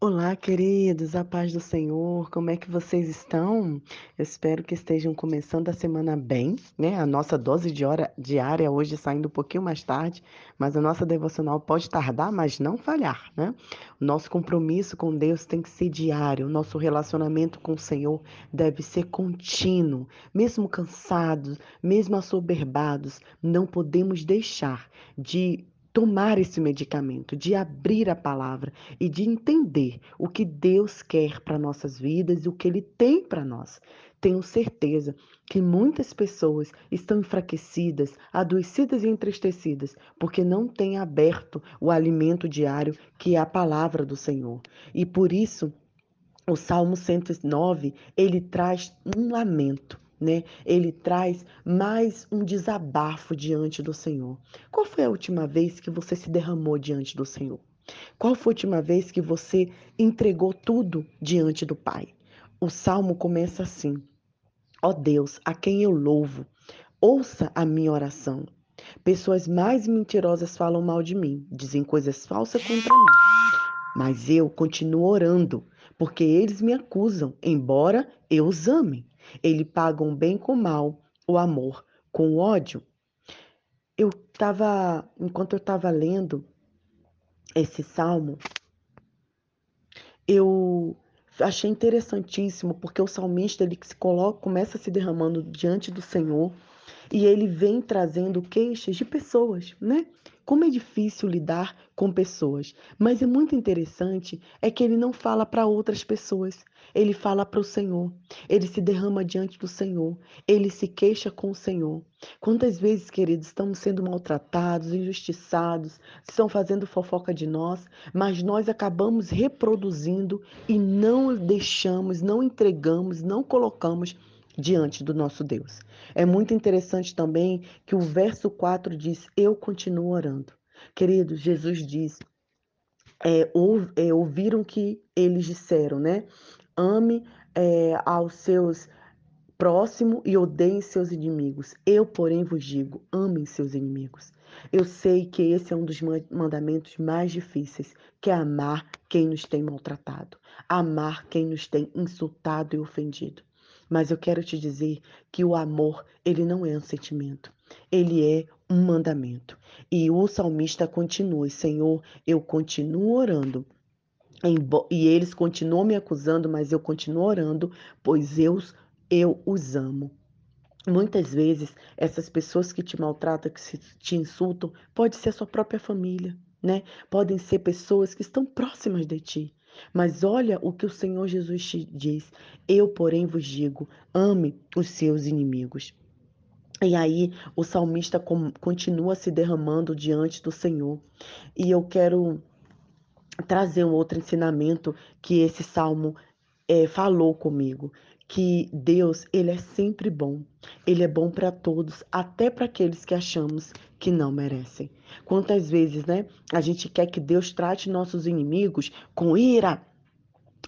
Olá, queridos, a paz do Senhor, como é que vocês estão? Eu espero que estejam começando a semana bem, né? A nossa dose de hora diária hoje saindo um pouquinho mais tarde, mas a nossa devocional pode tardar, mas não falhar, né? O nosso compromisso com Deus tem que ser diário, o nosso relacionamento com o Senhor deve ser contínuo, mesmo cansados, mesmo assoberbados, não podemos deixar de tomar esse medicamento, de abrir a palavra e de entender o que Deus quer para nossas vidas e o que Ele tem para nós. Tenho certeza que muitas pessoas estão enfraquecidas, adoecidas e entristecidas, porque não têm aberto o alimento diário que é a palavra do Senhor. E por isso, o Salmo 109, ele traz um lamento né? Ele traz mais um desabafo diante do Senhor. Qual foi a última vez que você se derramou diante do Senhor? Qual foi a última vez que você entregou tudo diante do Pai? O salmo começa assim: Ó oh Deus, a quem eu louvo, ouça a minha oração. Pessoas mais mentirosas falam mal de mim, dizem coisas falsas contra mim. Mas eu continuo orando, porque eles me acusam, embora eu os ame. Ele paga um bem com mal, o amor com o ódio. Eu estava, enquanto eu estava lendo esse salmo, eu achei interessantíssimo porque o salmista ele se coloca, começa se derramando diante do Senhor e ele vem trazendo queixas de pessoas, né? Como é difícil lidar com pessoas, mas é muito interessante é que ele não fala para outras pessoas, ele fala para o Senhor, ele se derrama diante do Senhor, ele se queixa com o Senhor. Quantas vezes, queridos, estamos sendo maltratados, injustiçados, estão fazendo fofoca de nós, mas nós acabamos reproduzindo e não deixamos, não entregamos, não colocamos diante do nosso Deus. É muito interessante também que o verso 4 diz: Eu continuo orando. Queridos, Jesus diz: é, ou, é, ouviram que eles disseram, né? Ame é, aos seus próximo e odeiem seus inimigos. Eu, porém, vos digo: amem seus inimigos. Eu sei que esse é um dos mandamentos mais difíceis, que é amar quem nos tem maltratado, amar quem nos tem insultado e ofendido. Mas eu quero te dizer que o amor, ele não é um sentimento, ele é um mandamento. E o salmista continua: Senhor, eu continuo orando. E eles continuam me acusando, mas eu continuo orando, pois eu, eu os amo. Muitas vezes, essas pessoas que te maltratam, que te insultam, pode ser a sua própria família, né? Podem ser pessoas que estão próximas de ti. Mas olha o que o Senhor Jesus te diz: Eu, porém, vos digo: ame os seus inimigos. E aí o salmista continua se derramando diante do Senhor. E eu quero trazer um outro ensinamento que esse salmo é, falou comigo, que Deus ele é sempre bom. Ele é bom para todos, até para aqueles que achamos que não merecem. Quantas vezes, né? A gente quer que Deus trate nossos inimigos com ira,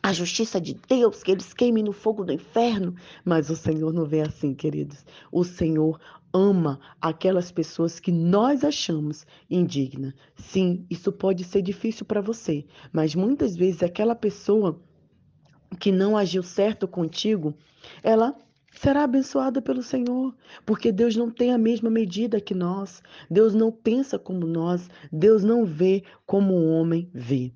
a justiça de Deus, que eles queimem no fogo do inferno. Mas o Senhor não vê assim, queridos. O Senhor ama aquelas pessoas que nós achamos indigna. Sim, isso pode ser difícil para você, mas muitas vezes aquela pessoa que não agiu certo contigo, ela será abençoada pelo Senhor, porque Deus não tem a mesma medida que nós, Deus não pensa como nós, Deus não vê como o homem vê.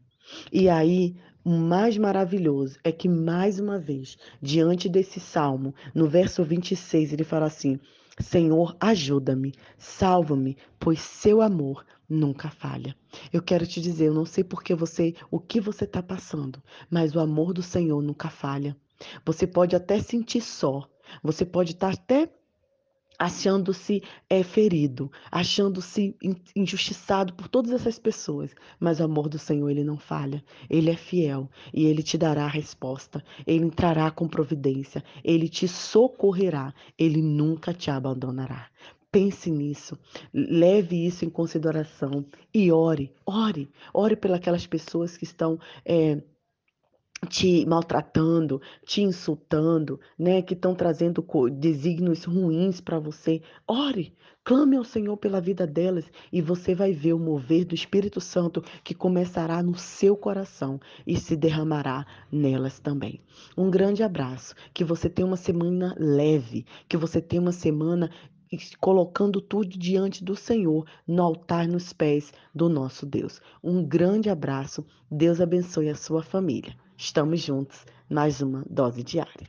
E aí, o mais maravilhoso é que, mais uma vez, diante desse salmo, no verso 26, ele fala assim: Senhor, ajuda-me, salva-me, pois seu amor nunca falha. Eu quero te dizer, eu não sei porque você, o que você está passando, mas o amor do Senhor nunca falha. Você pode até sentir só, você pode estar tá até achando-se é, ferido, achando-se injustiçado por todas essas pessoas, mas o amor do Senhor ele não falha, ele é fiel e ele te dará a resposta, ele entrará com providência, ele te socorrerá, ele nunca te abandonará. Pense nisso, leve isso em consideração e ore, ore, ore pelas pessoas que estão é, te maltratando, te insultando, né, que estão trazendo desígnios ruins para você, ore, clame ao Senhor pela vida delas e você vai ver o mover do Espírito Santo que começará no seu coração e se derramará nelas também. Um grande abraço, que você tenha uma semana leve, que você tenha uma semana colocando tudo diante do Senhor, no altar, nos pés do nosso Deus. Um grande abraço, Deus abençoe a sua família. Estamos juntos, mais uma dose diária.